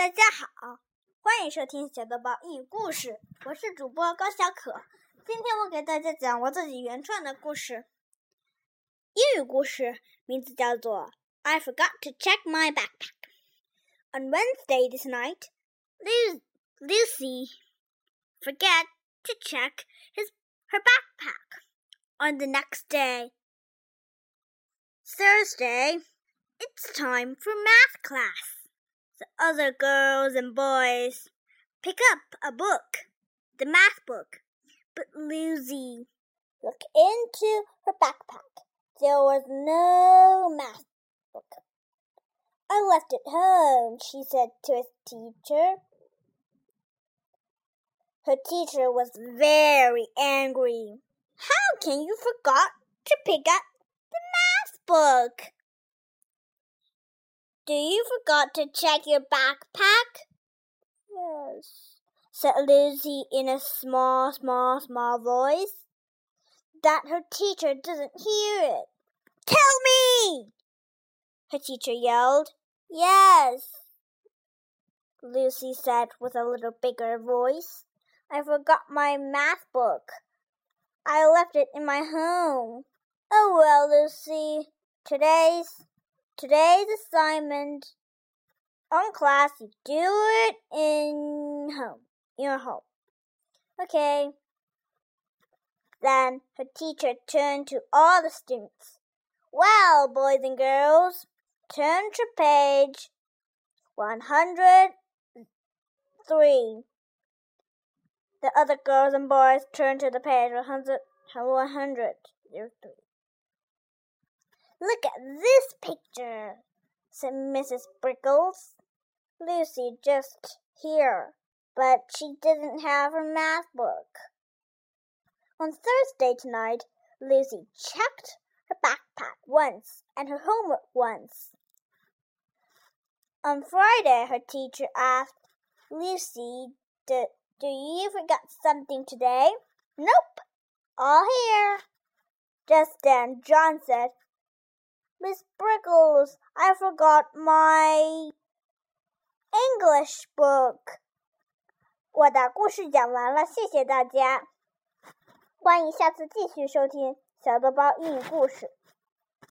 大家好，欢迎收听小豆包英语故事，我是主播高小可。今天我给大家讲我自己原创的故事，英语故事名字叫做《I Forgot to Check My Backpack》。On Wednesday this night, Lucy forget to check his her backpack. On the next day, Thursday, it's time for math class the other girls and boys pick up a book, the math book. But Lucy looked into her backpack. There was no math book. I left it home, she said to his teacher. Her teacher was very angry. How can you forget to pick up the math book? Do you forgot to check your backpack? Yes, said Lucy in a small, small, small voice. That her teacher doesn't hear it. Tell me! Her teacher yelled. Yes, Lucy said with a little bigger voice. I forgot my math book. I left it in my home. Oh well, Lucy. Today's Today's assignment on class, you do it in home, your home. Okay. Then her teacher turned to all the students. Well, boys and girls, turn to page 103. The other girls and boys turned to the page 100, 103. Look at this picture, said Mrs. Briggles. Lucy just here, but she didn't have her math book. On Thursday tonight, Lucy checked her backpack once and her homework once. On Friday, her teacher asked Lucy, do, do you forget something today? Nope, all here. Just then, John said, Miss Briggles, I forgot my English book. 我的故事讲完了，谢谢大家，欢迎下次继续收听小豆包英语故事。